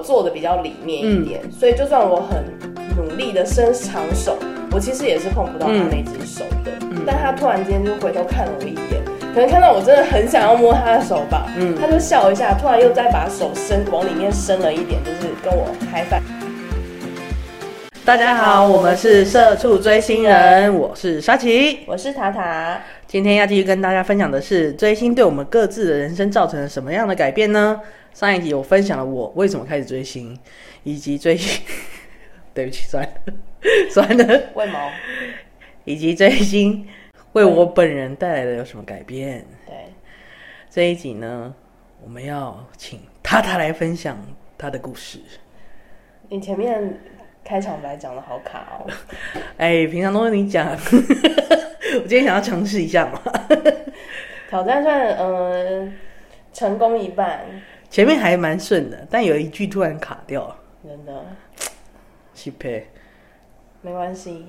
做的比较里面一点，所以就算我很努力的伸长手，我其实也是碰不到他那只手的。但他突然间就回头看了我一眼，可能看到我真的很想要摸他的手吧，嗯，他就笑一下，突然又再把手伸往里面伸了一点，就是跟我嗨翻。大家好，我们是社畜追星人，我是沙琪，我是塔塔。今天要继续跟大家分享的是追星对我们各自的人生造成了什么样的改变呢？上一集我分享了我为什么开始追星，以及追星，对不起，算了，算了，为毛？以及追星为我本人带来的有什么改变？对，这一集呢，我们要请塔塔来分享他的故事。你前面开场白讲的好卡哦。哎，平常都是你讲，我今天想要尝试一下嘛。挑战算嗯成功一半。前面还蛮顺的，但有一句突然卡掉了。真的，匹配，没关系，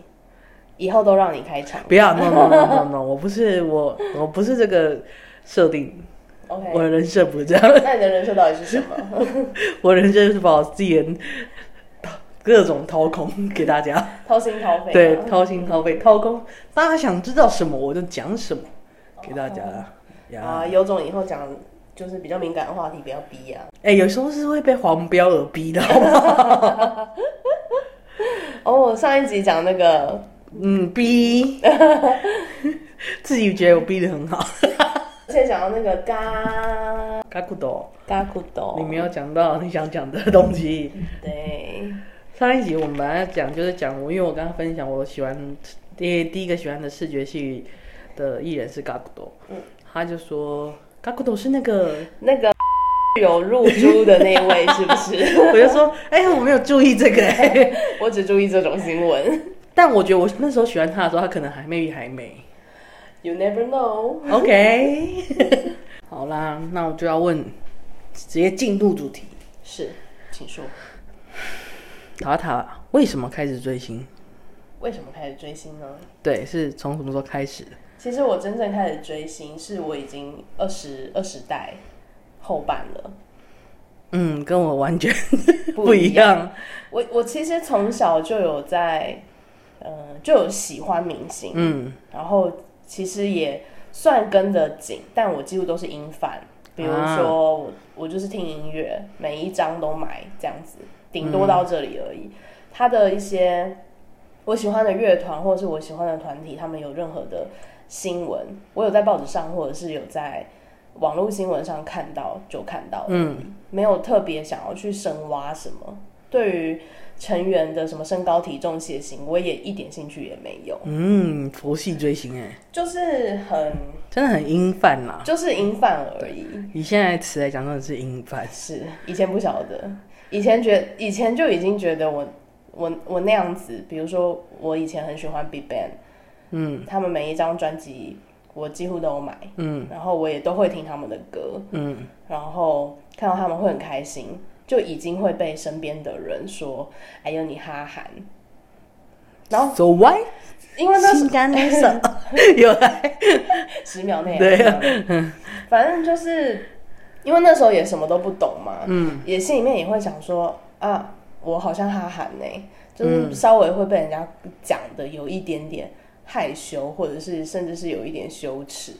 以后都让你开场。不要，no no no no no，我不是我，我不是这个设定。OK，我的人设不是这样。那你的人设到底是什么？我人设是把我自己的各种掏空给大家，掏心掏肺。对，掏心掏肺，掏空。大家想知道什么，我就讲什么给大家。啊，有种以后讲。就是比较敏感的话题，不要逼啊！哎，有时候是会被黄标而逼的。哦，上一集讲那个，嗯，逼，自己觉得我逼的很好。而且讲到那个嘎嘎库多嘎库多，你没有讲到你想讲的东西。对，上一集我们本来讲就是讲我，因为我刚刚分享我喜欢第第一个喜欢的视觉系的艺人是嘎库多，嗯，他就说。嘎古斗是那个那个有入珠的那位是不是？我就说，哎，我没有注意这个，我只注意这种新闻。但我觉得我那时候喜欢他的时候，他可能还 maybe 还没。You never know. OK，好啦，那我就要问，直接进入主题。是，请说。塔塔为什么开始追星？为什么开始追星呢？对，是从什么时候开始？其实我真正开始追星，是我已经二十二十代后半了。嗯，跟我完全不一样。我我其实从小就有在，嗯，就有喜欢明星，嗯，然后其实也算跟得紧，但我几乎都是音范。比如说，我我就是听音乐，每一张都买这样子，顶多到这里而已。他的一些我喜欢的乐团或者是我喜欢的团体，他们有任何的。新闻我有在报纸上，或者是有在网络新闻上看到就看到，嗯，没有特别想要去深挖什么。对于成员的什么身高、体重、血型，我也一点兴趣也没有。嗯，佛系追星哎，就是很真的很英范啦，就是英范而已。以现在词来讲，真的是英范。是以前不晓得，以前觉以前就已经觉得我我我那样子，比如说我以前很喜欢 BigBang。嗯，他们每一张专辑我几乎都有买，嗯，然后我也都会听他们的歌，嗯，然后看到他们会很开心，就已经会被身边的人说：“哎呦，你哈韩。”然后 So why？因为那是干那首 有来十秒内对，反正就是因为那时候也什么都不懂嘛，嗯，也心里面也会想说啊，我好像哈韩呢，就是稍微会被人家讲的有一点点。害羞，或者是甚至是有一点羞耻，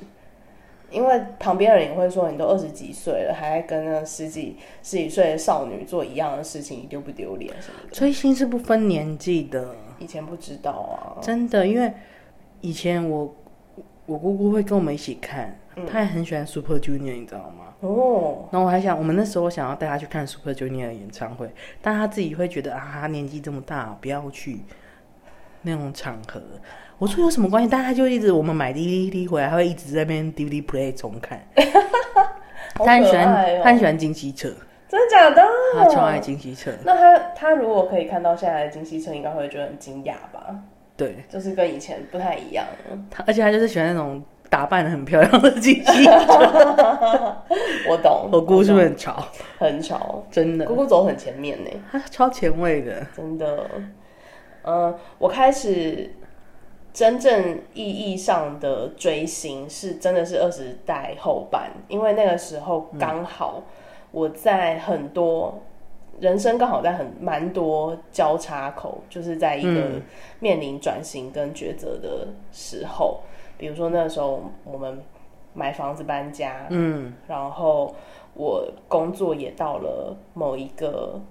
因为旁边人也会说：“你都二十几岁了，还跟那十几十几岁的少女做一样的事情，你丢不丢脸？”什么的。追星是不分年纪的，以前不知道啊，真的，因为以前我我姑姑会跟我们一起看，她也很喜欢 Super Junior，你知道吗？哦，那我还想，我们那时候想要带他去看 Super Junior 的演唱会，但他自己会觉得啊，他年纪这么大，不要去那种场合。我说有什么关系？但他就一直我们买 DVD 回来，他会一直在那边 DVD play 重看。他很喜欢，他很喜欢金希澈，真的假的？他超爱金希澈。那他他如果可以看到现在的金希澈，应该会觉得很惊讶吧？对，就是跟以前不太一样。他而且他就是喜欢那种打扮的很漂亮的金希澈。我懂，我姑是不是很潮？很潮，真的。姑姑走很前面呢，他超前卫的，真的。嗯，我开始。真正意义上的追星是真的是二十代后半，因为那个时候刚好我在很多人生刚好在很蛮多交叉口，就是在一个面临转型跟抉择的时候。比如说那时候我们买房子搬家，嗯，然后我工作也到了某一个。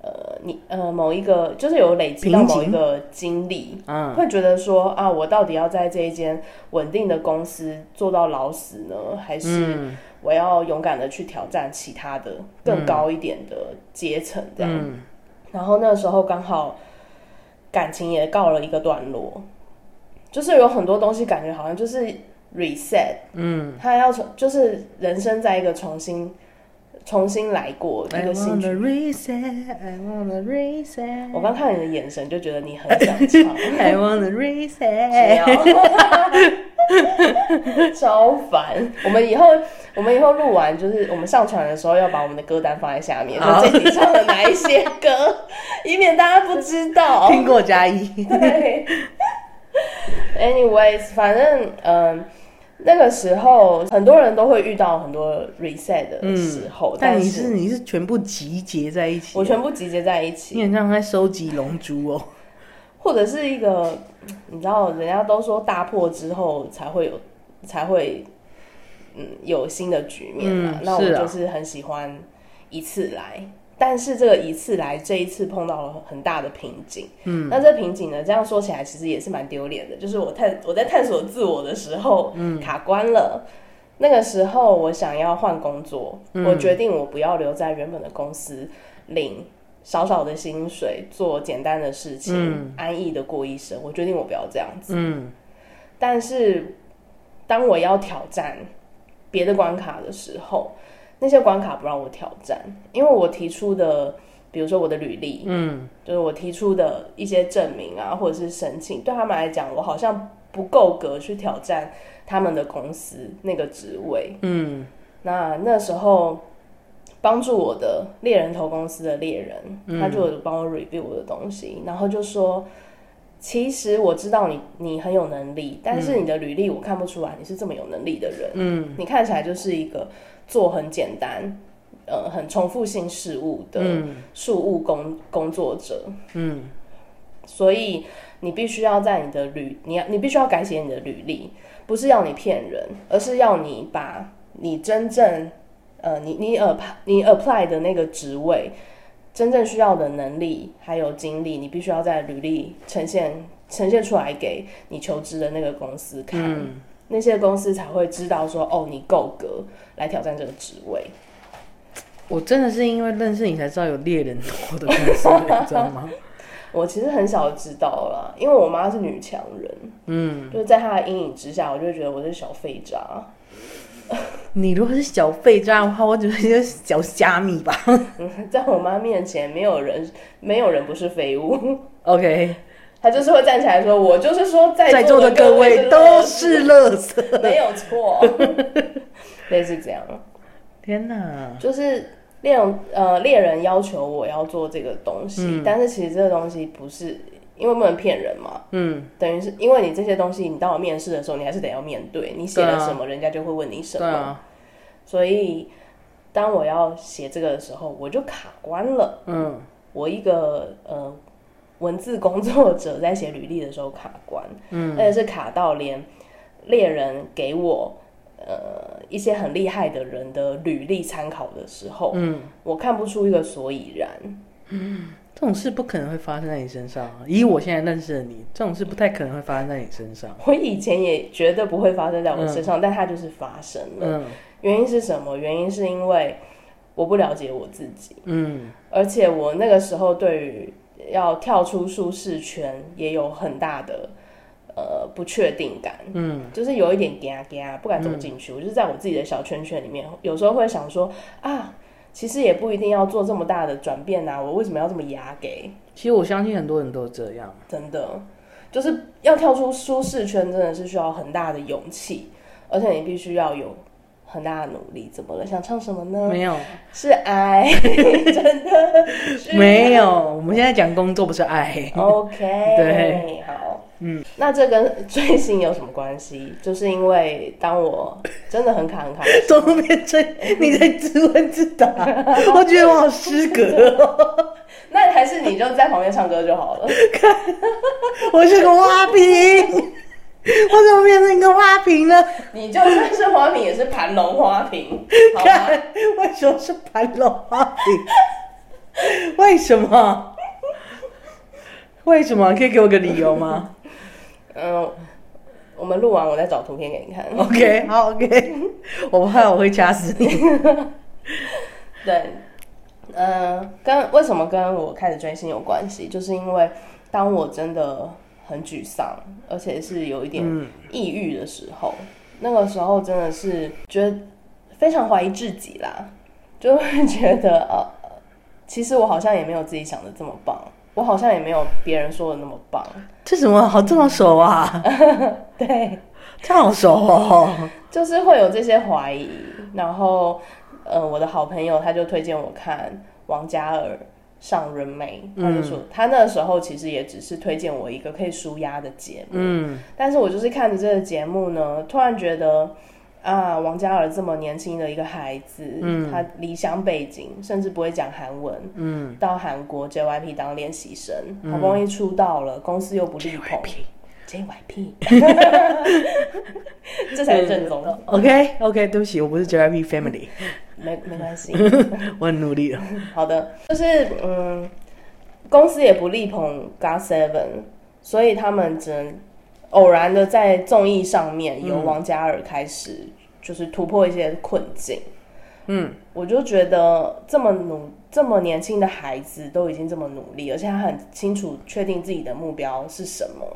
呃，你呃，某一个就是有累积到某一个经历，嗯，会觉得说啊，我到底要在这一间稳定的公司做到老死呢，还是我要勇敢的去挑战其他的更高一点的阶层这样？然后那时候刚好感情也告了一个段落，就是有很多东西感觉好像就是 reset，嗯，他要从就是人生在一个重新。重新来过一个新曲。我刚看你的眼神，就觉得你很想唱。I wanna reset。超烦！我们以后，我们以后录完，就是我们上传的时候，要把我们的歌单放在下面，就这集唱了哪一些歌，以免大家不知道。听过加一。对。Anyways，反正嗯。那个时候，很多人都会遇到很多 reset 的时候，但你是你是全部集结在一起，我全部集结在一起，你很像在收集龙珠哦，或者是一个，你知道，人家都说大破之后才会有，才会，嗯，有新的局面嘛，那我就是很喜欢一次来。但是这个一次来，这一次碰到了很大的瓶颈。嗯，那这瓶颈呢？这样说起来，其实也是蛮丢脸的。就是我探我在探索自我的时候，嗯，卡关了。那个时候，我想要换工作，我决定我不要留在原本的公司，领少少的薪水，做简单的事情，安逸的过一生。我决定我不要这样子。嗯，但是当我要挑战别的关卡的时候。那些关卡不让我挑战，因为我提出的，比如说我的履历，嗯，就是我提出的一些证明啊，或者是申请，对他们来讲，我好像不够格去挑战他们的公司那个职位，嗯，那那时候帮助我的猎人头公司的猎人，他就帮我 review 我的东西，然后就说，其实我知道你你很有能力，但是你的履历我看不出来你是这么有能力的人，嗯，你看起来就是一个。做很简单，呃，很重复性事务的事务工工作者，嗯，所以你必须要在你的履，你要你必须要改写你的履历，不是要你骗人，而是要你把你真正，呃，你你 app 你 apply 的那个职位，真正需要的能力还有精力，你必须要在履历呈现呈现出来给你求职的那个公司看。那些公司才会知道说，哦，你够格来挑战这个职位。我真的是因为认识你才知道有猎人头的公司，你知道吗？我其实很少知道了，因为我妈是女强人，嗯，就是在她的阴影之下，我就觉得我是小废渣。你如果是小废渣的话，我只是小虾米吧。在我妈面前，没有人，没有人不是废物。OK。他就是会站起来说：“我就是说，在座的各位都是乐色，没有错。”类似这样。天哪！就是猎人呃，猎人要求我要做这个东西，但是其实这个东西不是因为不能骗人嘛。嗯。等于是因为你这些东西，你到了面试的时候，你还是得要面对。你写了什么，人家就会问你什么。所以，当我要写这个的时候，我就卡关了。嗯。我一个呃。文字工作者在写履历的时候卡关，嗯，而且是卡到连猎人给我呃一些很厉害的人的履历参考的时候，嗯，我看不出一个所以然，嗯，这种事不可能会发生在你身上。以我现在认识的你，这种事不太可能会发生在你身上。我以前也绝对不会发生在我身上，但它就是发生了。原因是什么？原因是因为我不了解我自己，嗯，而且我那个时候对于。要跳出舒适圈，也有很大的呃不确定感，嗯，就是有一点尴尬，不敢走进去。我就是在我自己的小圈圈里面，有时候会想说啊，其实也不一定要做这么大的转变啊，我为什么要这么压给？其实我相信很多人都这样，真的，就是要跳出舒适圈，真的是需要很大的勇气，而且你必须要有很大的努力。怎么了？想唱什么呢？没有，是爱，真的没有。我们现在讲工作，不是爱。OK，对，好，嗯，那这跟追星有什么关系？就是因为当我真的很卡很卡，怎么变成你在自问自答？我觉得我好失格。那还是你就在旁边唱歌就好了。我是个花瓶。我怎么变成一个花瓶呢？你就算是花瓶，也是盘龙花瓶，好吗？为什么是盘龙花瓶？为什么？为什么？可以给我个理由吗？嗯，我们录完，我再找图片给你看。OK，好，OK。我怕我会掐死你。对，嗯，跟为什么跟我开始追星有关系？就是因为当我真的。很沮丧，而且是有一点抑郁的时候。那个时候真的是觉得非常怀疑自己啦，就会觉得呃，其实我好像也没有自己想的这么棒，我好像也没有别人说的那么棒。这怎么好这么熟啊？对，这好熟哦。就是会有这些怀疑，然后呃，我的好朋友他就推荐我看王嘉尔。上人美，他就说他那个时候其实也只是推荐我一个可以舒压的节目，嗯，但是我就是看着这个节目呢，突然觉得啊，王嘉尔这么年轻的一个孩子，嗯，他离乡背景，甚至不会讲韩文，嗯，到韩国 JYP 当练习生，好不容易出道了，公司又不力捧。JYP，这才是正宗。的。OK，OK，对不起，我不是 JYP Family，没没关系，我很努力了。好的，就是嗯，公司也不力捧 GOT7，所以他们只能偶然的在综艺上面由王嘉尔开始，就是突破一些困境。嗯，我就觉得这么努这么年轻的孩子都已经这么努力，而且他很清楚确定自己的目标是什么。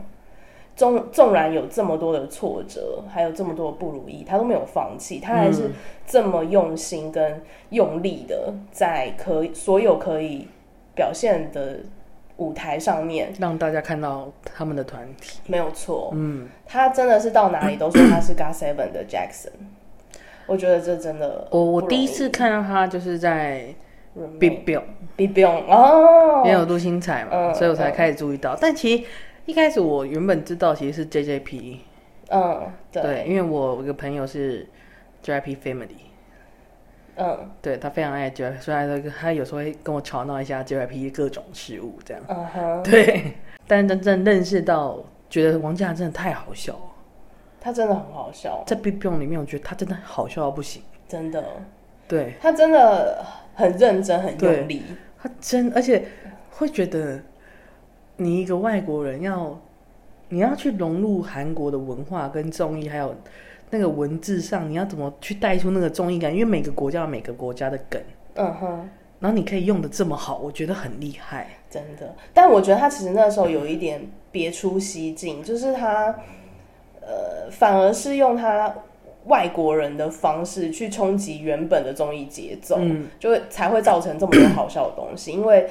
纵纵然有这么多的挫折，还有这么多的不如意，他都没有放弃，他还是这么用心跟用力的在可所有可以表现的舞台上面，让大家看到他们的团体。没有错，嗯，他真的是到哪里都说他是 GOT Seven 的 Jackson。我觉得这真的，我我第一次看到他就是在 Big Bang，Big Bang 哦，也有陆星彩嘛，所以我才开始注意到，但其实。一开始我原本知道其实是 JJP，嗯，对，因为我有个朋友是 JYP Family，嗯，对他非常爱 JYP，所以他他有时候会跟我吵闹一下 JYP 各种事物这样，嗯哼，对，但真正认识到，觉得王嘉尔真的太好笑，他真的很好笑，在 Big Bang 里面，我觉得他真的好笑到不行，真的，对。他真的很认真很用力，他真而且会觉得。你一个外国人要，你要去融入韩国的文化跟综艺，还有那个文字上，你要怎么去带出那个综艺感？因为每个国家有每个国家的梗，嗯哼，然后你可以用的这么好，我觉得很厉害，真的。但我觉得他其实那时候有一点别出西境，就是他，呃，反而是用他外国人的方式去冲击原本的综艺节奏，嗯，就会才会造成这么多好笑的东西，因为。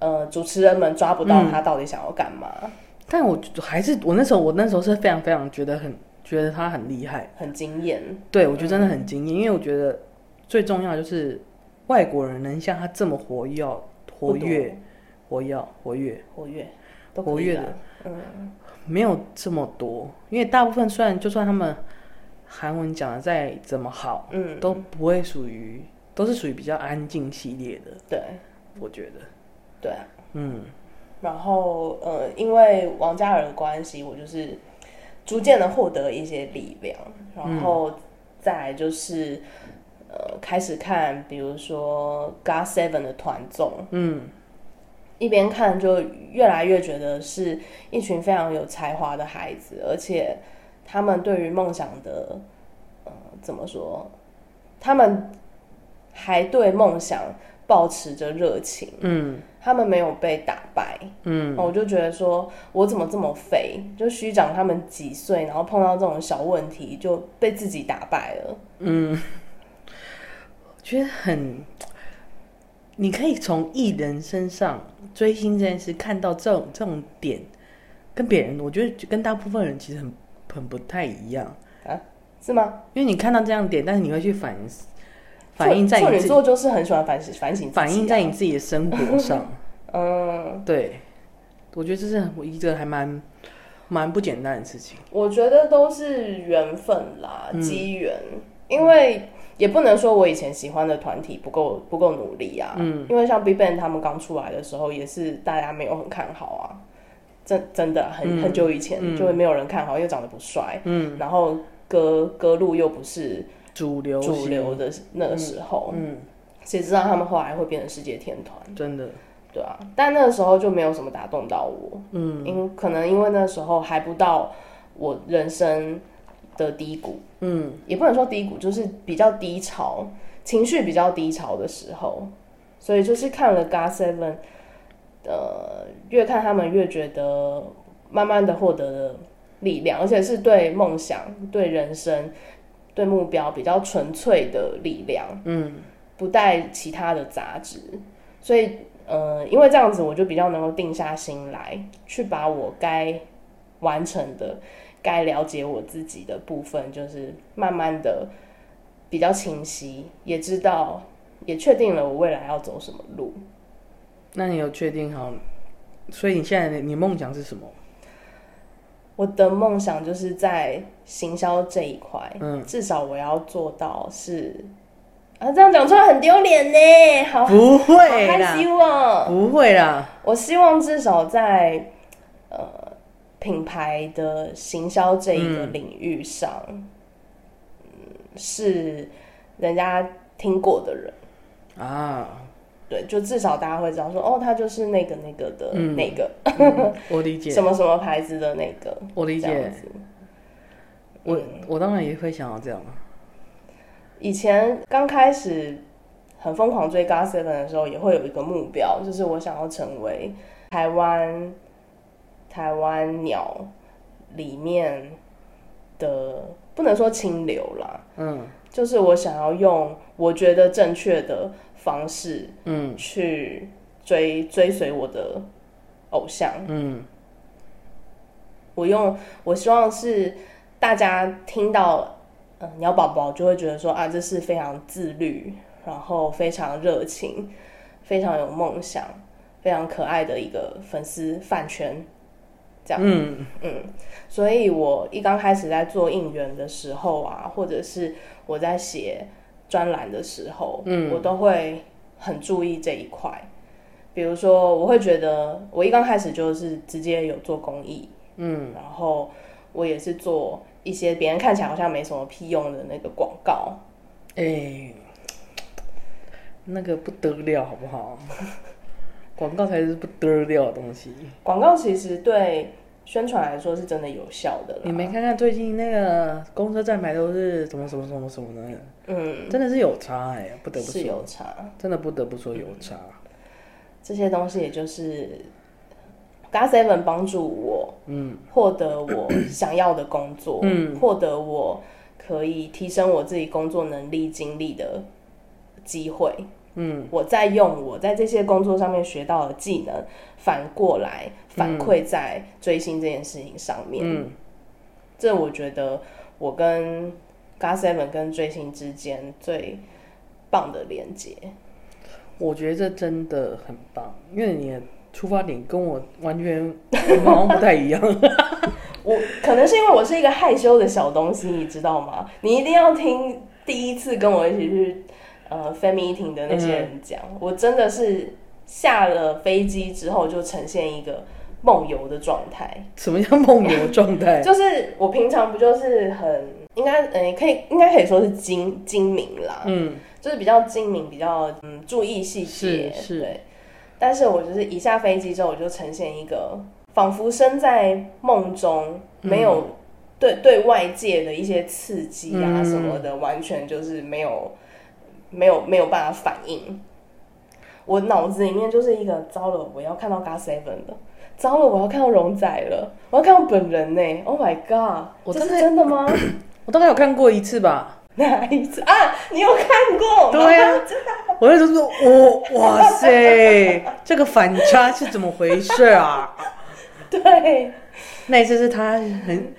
呃，主持人们抓不到他到底想要干嘛，但我还是我那时候我那时候是非常非常觉得很觉得他很厉害，很惊艳。对，我觉得真的很惊艳，因为我觉得最重要就是外国人能像他这么活跃、活跃、活跃、活跃、活跃、活跃的，嗯，没有这么多。因为大部分虽然就算他们韩文讲的再怎么好，嗯，都不会属于都是属于比较安静系列的。对，我觉得。对，嗯，然后呃，因为王嘉尔的关系，我就是逐渐的获得一些力量，然后再来就是呃，开始看，比如说 God Seven 的团综，嗯，一边看就越来越觉得是一群非常有才华的孩子，而且他们对于梦想的呃，怎么说，他们还对梦想。保持着热情，嗯，他们没有被打败，嗯，我就觉得说，我怎么这么废？就虚长他们几岁，然后碰到这种小问题就被自己打败了，嗯，我觉得很，你可以从艺人身上追星这件事看到这种这种点，跟别人，我觉得跟大部分人其实很很不太一样。啊。是吗？因为你看到这样点，但是你会去反反映在处女座就是很喜欢反省反省，反映在你自己的生活上。嗯，对，我觉得这是我一个还蛮蛮不简单的事情。我觉得都是缘分啦，机缘，因为也不能说我以前喜欢的团体不够不够努力啊。嗯，因为像 BigBang 他们刚出来的时候，也是大家没有很看好啊。真真的很很久以前，就会没有人看好，又长得不帅，嗯，然后歌歌路又不是主流主流的那个时候，嗯，谁知道他们后来会变成世界天团？真的，对啊，但那个时候就没有什么打动到我，嗯，因可能因为那时候还不到我人生的低谷，嗯，也不能说低谷，就是比较低潮，情绪比较低潮的时候，所以就是看了 GOT Seven。呃，越看他们越觉得，慢慢的获得了力量，而且是对梦想、对人生、对目标比较纯粹的力量，嗯，不带其他的杂质。所以，呃，因为这样子，我就比较能够定下心来，去把我该完成的、该了解我自己的部分，就是慢慢的比较清晰，也知道，也确定了我未来要走什么路。那你有确定好？所以你现在你梦想是什么？我的梦想就是在行销这一块，嗯，至少我要做到是啊，这样讲出来很丢脸呢。好，不会啦，希望不会啦。我希望至少在呃品牌的行销这一个领域上，嗯，是人家听过的人啊。对，就至少大家会知道说，哦，他就是那个那个的那个，我理解 什么什么牌子的那个，我理解。我我当然也会想要这样。以前刚开始很疯狂追 GOT Seven 的时候，也会有一个目标，就是我想要成为台湾台湾鸟里面的，不能说清流啦，嗯，就是我想要用我觉得正确的。方式，嗯，去追追随我的偶像，嗯，我用我希望是大家听到，嗯，鸟宝宝就会觉得说啊，这是非常自律，然后非常热情，非常有梦想，非常可爱的一个粉丝饭圈，这样，嗯。嗯，所以我一刚开始在做应援的时候啊，或者是我在写。专栏的时候，嗯，我都会很注意这一块。比如说，我会觉得我一刚开始就是直接有做公益，嗯，然后我也是做一些别人看起来好像没什么屁用的那个广告，哎，那个不得了，好不好？广告才是不得了的东西。广告其实对。宣传来说是真的有效的。你没看看最近那个公车站牌都是什么什么什么什么的？嗯，真的是有差哎，不得不说。有差，真的不得不说有差。这些东西也就是 GOT Seven 帮助我，嗯，获得我想要的工作，嗯，获得我可以提升我自己工作能力、经历的机会。嗯，我在用我在这些工作上面学到的技能，反过来反馈在追星这件事情上面。嗯，这我觉得我跟 GOT Seven 跟追星之间最棒的连接。我觉得这真的很棒，因为你的出发点跟我完全 好像不太一样。我可能是因为我是一个害羞的小东西，你知道吗？你一定要听第一次跟我一起去。呃，fan meeting 的那些人讲，我真的是下了飞机之后就呈现一个梦游的状态。什么叫梦游状态？就是我平常不就是很应该，嗯，可以应该可以说是精精明啦，嗯，就是比较精明，比较嗯注意细节，是，对。但是我就是一下飞机之后，我就呈现一个仿佛身在梦中，没有对对外界的一些刺激啊什么的，完全就是没有。没有没有办法反应，我脑子里面就是一个糟了，我要看到 GOT Seven 的，糟了，我要看到荣仔了，我要看到本人呢，Oh my god，这是真的吗？我大概有看过一次吧，哪一次啊？你有看过？对呀，我那时候说，我哇塞，这个反差是怎么回事啊？对，那一次是他很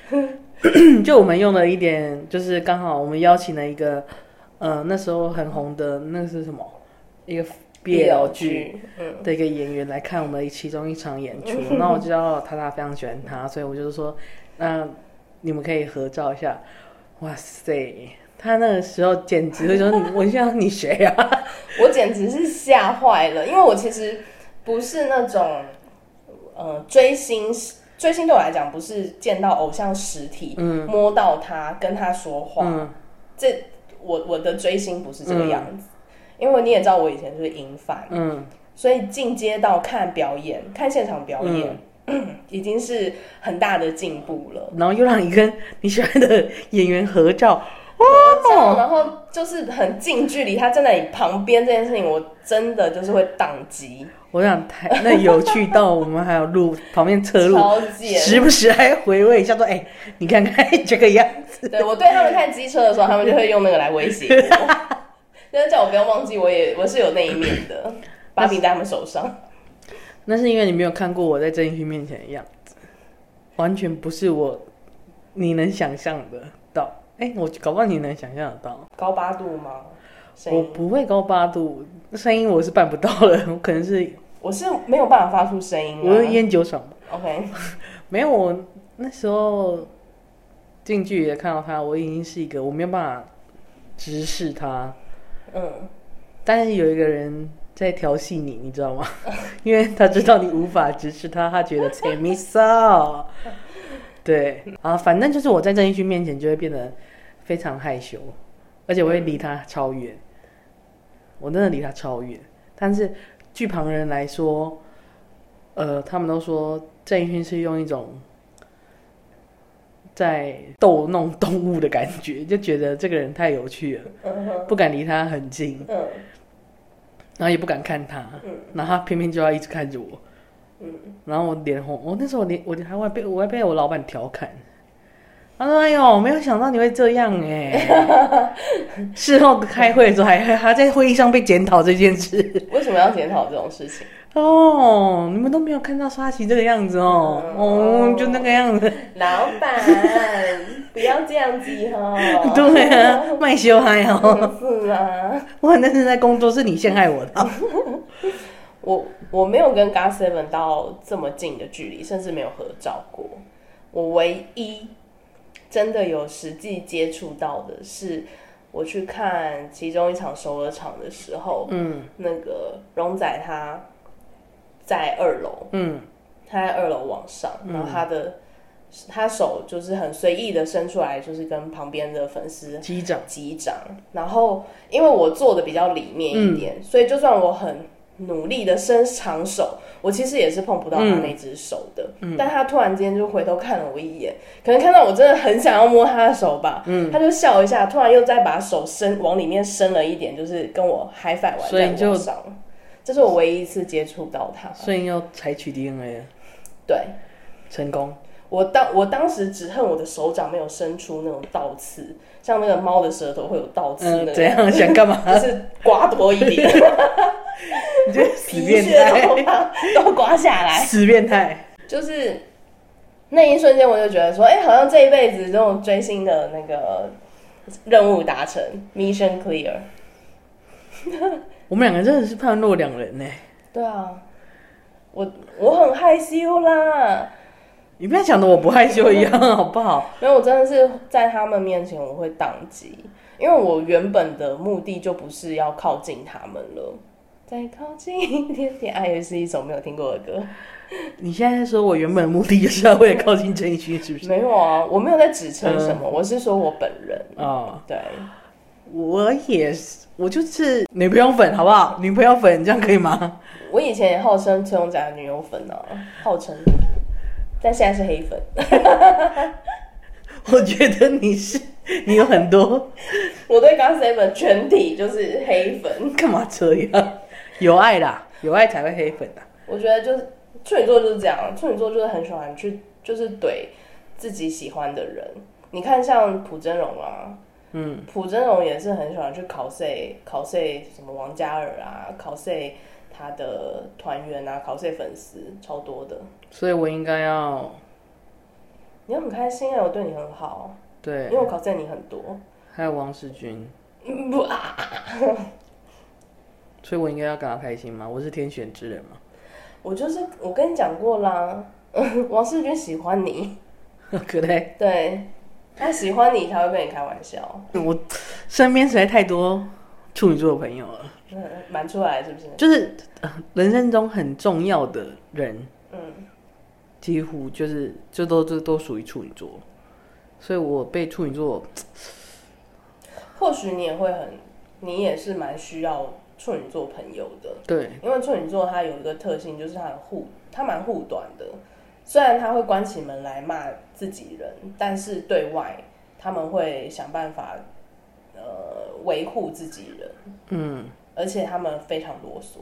就我们用了一点，就是刚好我们邀请了一个，呃，那时候很红的那个是什么？一个 BL 剧的一个演员来看我们其中一场演出。那我知道他他非常喜欢他，所以我就是说，那你们可以合照一下。哇塞，他那个时候简直就说，我像你谁啊？我简直是吓坏了，因为我其实不是那种，呃，追星。追星对我来讲，不是见到偶像实体，摸到他，跟他说话。这我我的追星不是这个样子，因为你也知道，我以前就是银范，嗯，所以进阶到看表演、看现场表演，已经是很大的进步了。然后又让你跟你喜欢的演员合照。哦，然后就是很近距离，他站在你旁边这件事情，我真的就是会宕机。我想太那有趣到我们还有录旁边车路，时不时还回味一下，说：“哎，你看看这个样子。”对我对他们看机车的时候，他们就会用那个来威胁我，就是叫我不要忘记，我也我是有那一面的，把柄在他们手上。那是因为你没有看过我在郑义勋面前的样子，完全不是我你能想象的到。哎，我搞不好你能想象得到高八度吗？我不会高八度，声音我是办不到的。我可能是我是没有办法发出声音。我是烟酒嗓 OK，没有。我那时候近距离的看到他，我已经是一个我没有办法直视他。嗯。但是有一个人在调戏你，你知道吗？因为他知道你无法直视他，他觉得 take me so。对啊，反正就是我在郑义勋面前就会变得。非常害羞，而且我会离他超远。我真的离他超远，但是据旁人来说，呃，他们都说郑义勋是用一种在逗弄动物的感觉，就觉得这个人太有趣了，不敢离他很近，然后也不敢看他，然后他偏偏就要一直看着我，然后我脸红，我那时候脸我还会被我还被我老板调侃。他说：“哎呦，没有想到你会这样哎！事后开会的时候，还还在会议上被检讨这件事。为什么要检讨这种事情？哦，你们都没有看到刷旗这个样子哦，哦，就那个样子。老板，不要这样子哈！对啊，卖羞害哦。是啊，我那是在工作，是你陷害我的。我我没有跟 Gas Seven 到这么近的距离，甚至没有合照过。我唯一。真的有实际接触到的是，我去看其中一场首尔场的时候，嗯，那个荣仔他在二楼，嗯，他在二楼往上，然后他的他手就是很随意的伸出来，就是跟旁边的粉丝击掌击掌，然后因为我坐的比较里面一点，所以就算我很。努力的伸长手，我其实也是碰不到他那只手的。但他突然间就回头看了我一眼，可能看到我真的很想要摸他的手吧。嗯，他就笑一下，突然又再把手伸往里面伸了一点，就是跟我嗨翻完在桌上。这是我唯一一次接触到他。所以要采取 DNA。对，成功。我当我当时只恨我的手掌没有伸出那种倒刺，像那个猫的舌头会有倒刺的。怎样想干嘛？就是刮多一点。你这死变态，都刮下来，死变态。就是那一瞬间，我就觉得说，哎，好像这一辈子这种追星的那个任务达成，mission clear。我们两个真的是判若两人呢。对啊，我我很害羞啦。你不要讲的我不害羞一样，好不好？因为我真的是在他们面前我会宕机，因为我原本的目的就不是要靠近他们了。再靠近一点点，爱也是一首没有听过的歌。你现在说我原本的目的就是要为了靠近郑义勋，是不是？没有啊，我没有在指称什么，我是说我本人啊。对，我也是，我就是女朋友粉，好不好？女朋友粉这样可以吗？我以前也号称崔永甲的女友粉呢，号称，但现在是黑粉。我觉得你是。你有很多，我对 GOT SEVEN 全体就是黑粉，干嘛这样？有爱啦，有爱才会黑粉的。我觉得就是处女座就是这样，处女座就是很喜欢去就是怼自己喜欢的人。你看像朴真荣啊，嗯，朴真荣也是很喜欢去考 C 考 C 什么王嘉尔啊，考 C 他的团员啊，考赛粉丝超多的。所以我应该要你很开心啊，我对你很好。对，因为我考在你很多。还有王世军。不啊。所以我应该要感到开心吗？我是天选之人吗？我就是我跟你讲过啦，王世军喜欢你。可对？对，他喜欢你才会跟你开玩笑。我身边实在太多处女座的朋友了。嗯，蛮出来是不是？就是人生中很重要的人，嗯，几乎就是就都都都属于处女座，所以我被处女座，或许你也会很，你也是蛮需要处女座朋友的，对，因为处女座它有一个特性，就是它护，它蛮护短的，虽然他会关起门来骂自己人，但是对外他们会想办法，呃，维护自己人，嗯。而且他们非常啰嗦，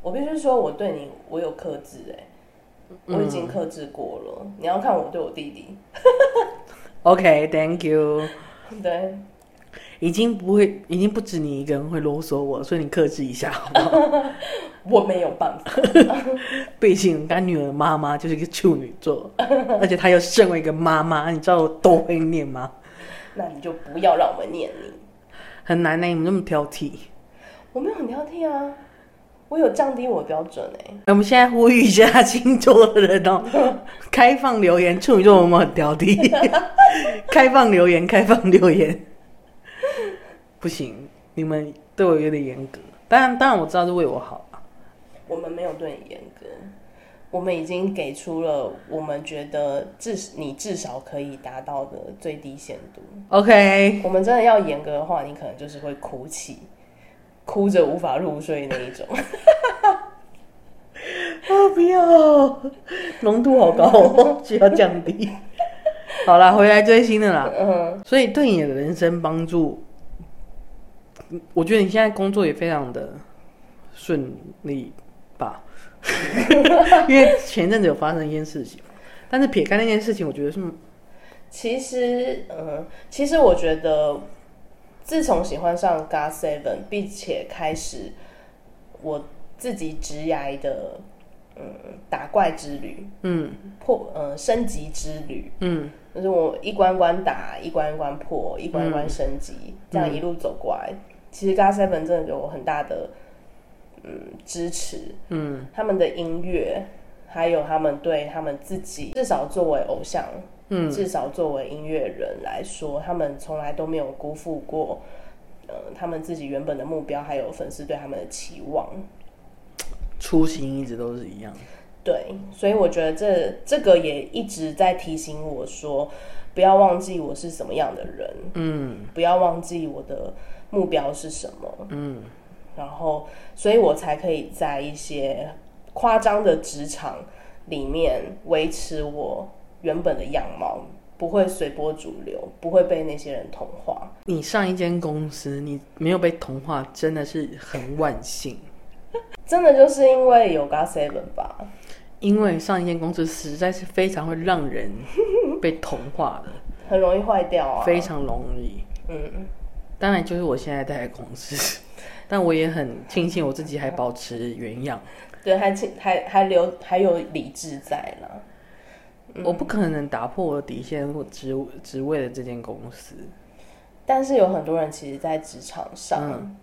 我必须说，我对你，我有克制，哎，我已经克制过了。你要看我对我弟弟。OK，Thank you。对，已经不会，已经不止你一个人会啰嗦我，所以你克制一下好不好。我没有办法，毕竟干女儿妈妈就是一个处女座，而且她又身为一个妈妈，你知道我多会念吗？那你就不要让我们念你。很难呢，你们那么挑剔。我没有很挑剔啊，我有降低我的标准哎。我们现在呼吁一下星座的人哦，开放留言，处女座有没有很挑剔？开放留言，开放留言。不行，你们对我有点严格。当然，当然我知道是为我好啊。我们没有对你严格，我们已经给出了我们觉得至你至少可以达到的最低限度。OK，我们真的要严格的话，你可能就是会哭泣。哭着无法入睡那一种，啊不要，浓度好高哦，需要降低。好啦，回来追星的啦。嗯，所以对你的人生帮助，我觉得你现在工作也非常的顺利吧？因为前阵子有发生一件事情，但是撇开那件事情，我觉得是，其实，嗯，其实我觉得。自从喜欢上 God Seven，并且开始我自己直涯的嗯打怪之旅，嗯。破呃升级之旅，嗯。就是我一关关打，一关一关破，一关一关升级，这样一路走过来，其实 God Seven 真的给我很大的嗯支持，嗯。他们的音乐，还有他们对他们自己，至少作为偶像。嗯，至少作为音乐人来说，他们从来都没有辜负过，呃，他们自己原本的目标，还有粉丝对他们的期望。初心一直都是一样。对，所以我觉得这这个也一直在提醒我说，不要忘记我是什么样的人。嗯，不要忘记我的目标是什么。嗯，然后，所以我才可以在一些夸张的职场里面维持我。原本的样貌不会随波逐流，不会被那些人同化。你上一间公司，你没有被同化，真的是很万幸。真的就是因为有 God Seven 吧？因为上一间公司实在是非常会让人被同化的，很容易坏掉啊，非常容易。嗯，当然就是我现在待的公司，但我也很庆幸我自己还保持原样。对，还还还留还有理智在了。我不可能打破我的底线，或职职位的这间公司。但是有很多人其实，在职场上，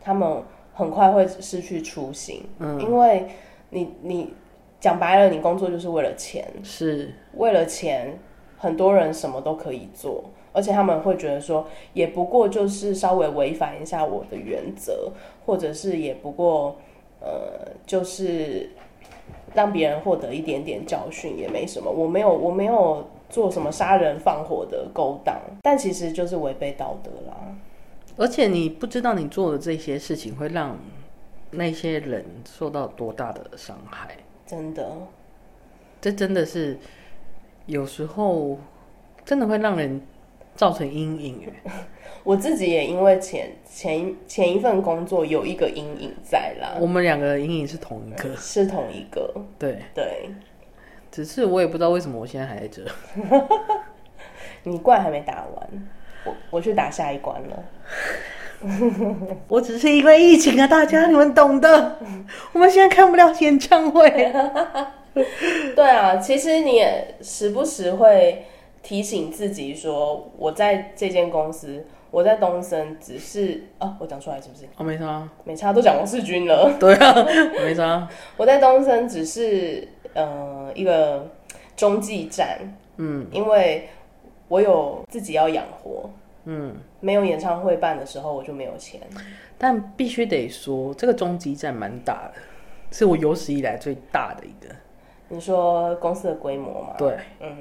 他们很快会失去初心，因为你你讲白了，你工作就是为了钱，是为了钱，很多人什么都可以做，而且他们会觉得说，也不过就是稍微违反一下我的原则，或者是也不过，呃，就是。让别人获得一点点教训也没什么，我没有我没有做什么杀人放火的勾当，但其实就是违背道德啦。而且你不知道你做的这些事情会让那些人受到多大的伤害，真的，这真的是有时候真的会让人造成阴影。我自己也因为前前前一份工作有一个阴影在啦。我们两个阴影是同一个，是同一个。对对，只是我也不知道为什么我现在还在这。你怪还没打完，我我去打下一关了。我只是因为疫情啊，大家你们懂的。我们现在看不了演唱会。对啊，其实你也时不时会提醒自己说，我在这间公司，我在东森只是啊，我讲出来是不是？哦，没差，没差，都讲王世军了。对啊，没差。我在东森只是呃一个中继站，嗯，因为我有自己要养活，嗯，没有演唱会办的时候，我就没有钱。但必须得说，这个中继站蛮大的，是我有史以来最大的一个。你说公司的规模吗？对，嗯，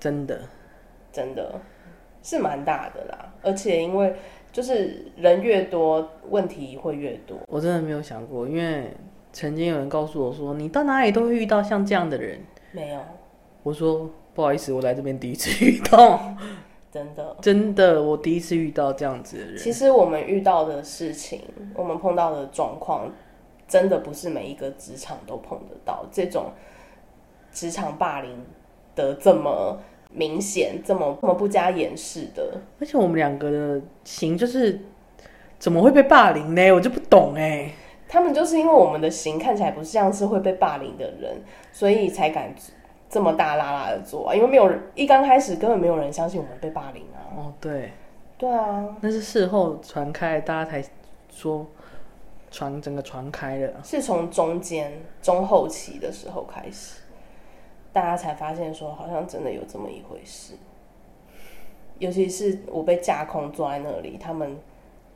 真的，真的是蛮大的啦。而且因为就是人越多，问题会越多。我真的没有想过，因为曾经有人告诉我说，你到哪里都会遇到像这样的人。没有，我说不好意思，我来这边第一次遇到。真的，真的，我第一次遇到这样子的人。其实我们遇到的事情，我们碰到的状况，真的不是每一个职场都碰得到这种。职场霸凌的这么明显，这么这么不加掩饰的，而且我们两个的型就是怎么会被霸凌呢？我就不懂哎。他们就是因为我们的型看起来不像是会被霸凌的人，所以才敢这么大拉拉的做啊。因为没有人一刚开始根本没有人相信我们被霸凌啊。哦，对，对啊，那是事后传开，大家才说传整个传开了，是从中间中后期的时候开始。大家才发现说，好像真的有这么一回事。尤其是我被架空坐在那里，他们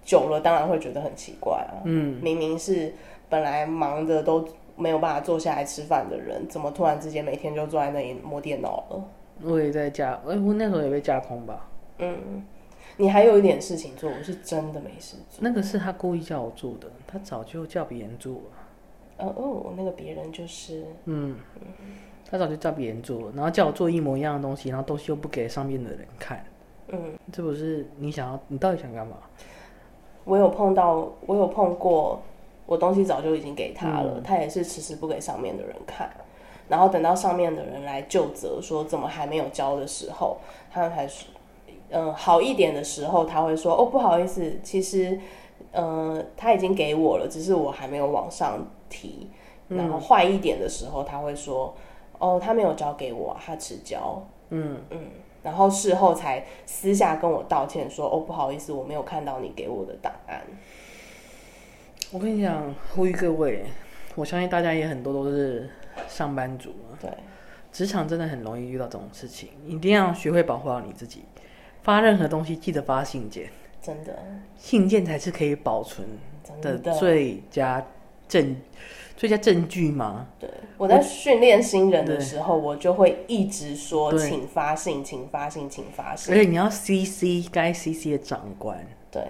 久了当然会觉得很奇怪啊。嗯，明明是本来忙的都没有办法坐下来吃饭的人，怎么突然之间每天就坐在那里摸电脑了？我也在架，哎，我那时候也被架空吧。嗯，你还有一点事情做，我是真的没事做。那个是他故意叫我做的，他早就叫别人做了。哦哦，那个别人就是嗯。他早就叫别人做，然后叫我做一模一样的东西，然后东西又不给上面的人看。嗯，这不是你想要？你到底想干嘛？我有碰到，我有碰过，我东西早就已经给他了，他也是迟迟不给上面的人看。然后等到上面的人来就责说怎么还没有交的时候，他们才说，嗯，好一点的时候他会说，哦，不好意思，其实，嗯，他已经给我了，只是我还没有往上提。然后坏一点的时候他会说。哦，他没有交给我，他迟交。嗯嗯，然后事后才私下跟我道歉说：“哦，不好意思，我没有看到你给我的档案。”我跟你讲，呼吁各位，我相信大家也很多都是上班族。对，职场真的很容易遇到这种事情，一定要学会保护好你自己。发任何东西记得发信件，真的，信件才是可以保存的最佳证。最佳证据吗？对，我在训练新人的时候，我就会一直说，请发信，请发信，请发信。而且你要 CC 该 CC 的长官，对，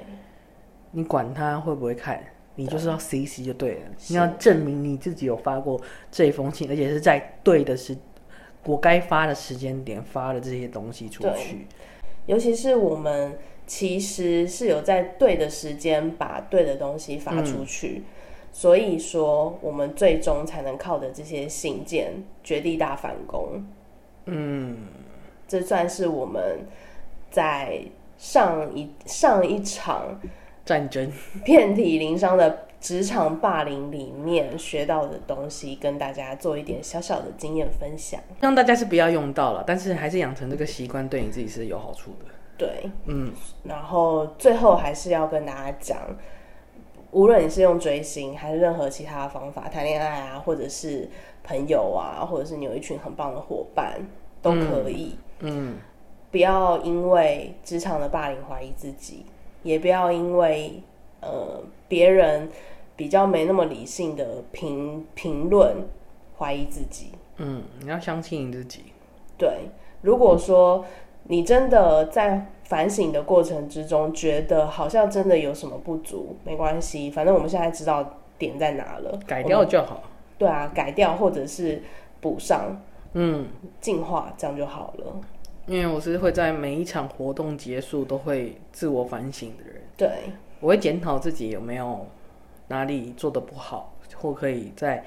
你管他会不会看，你就是要 CC 就对了。你要证明你自己有发过这封信，而且是在对的时，我该发的时间点发的这些东西出去。尤其是我们其实是有在对的时间把对的东西发出去。所以说，我们最终才能靠着这些信件绝地大反攻。嗯，这算是我们在上一上一场战争遍体鳞伤的职场霸凌里面学到的东西，跟大家做一点小小的经验分享。希望大家是不要用到了，但是还是养成这个习惯，对你自己是有好处的。对，嗯，然后最后还是要跟大家讲。无论你是用追星还是任何其他的方法谈恋爱啊，或者是朋友啊，或者是你有一群很棒的伙伴，都可以。嗯，不要因为职场的霸凌怀疑自己，也不要因为呃别人比较没那么理性的评评论怀疑自己。嗯，你要相信你自己。对，如果说你真的在。反省的过程之中，觉得好像真的有什么不足，没关系，反正我们现在知道点在哪了，改掉就好。对啊，改掉或者是补上，嗯，进化这样就好了。因为我是会在每一场活动结束都会自我反省的人，对，我会检讨自己有没有哪里做的不好，或可以在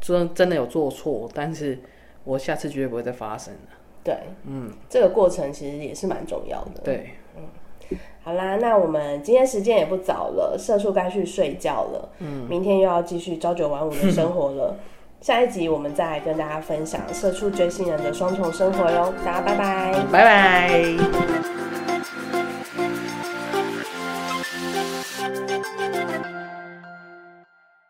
真真的有做错，但是我下次绝对不会再发生了。对，嗯，这个过程其实也是蛮重要的。对，嗯，好啦，那我们今天时间也不早了，社畜该去睡觉了。嗯，明天又要继续朝九晚五的生活了。下一集我们再来跟大家分享社畜追星人的双重生活哟。大家拜拜，拜拜。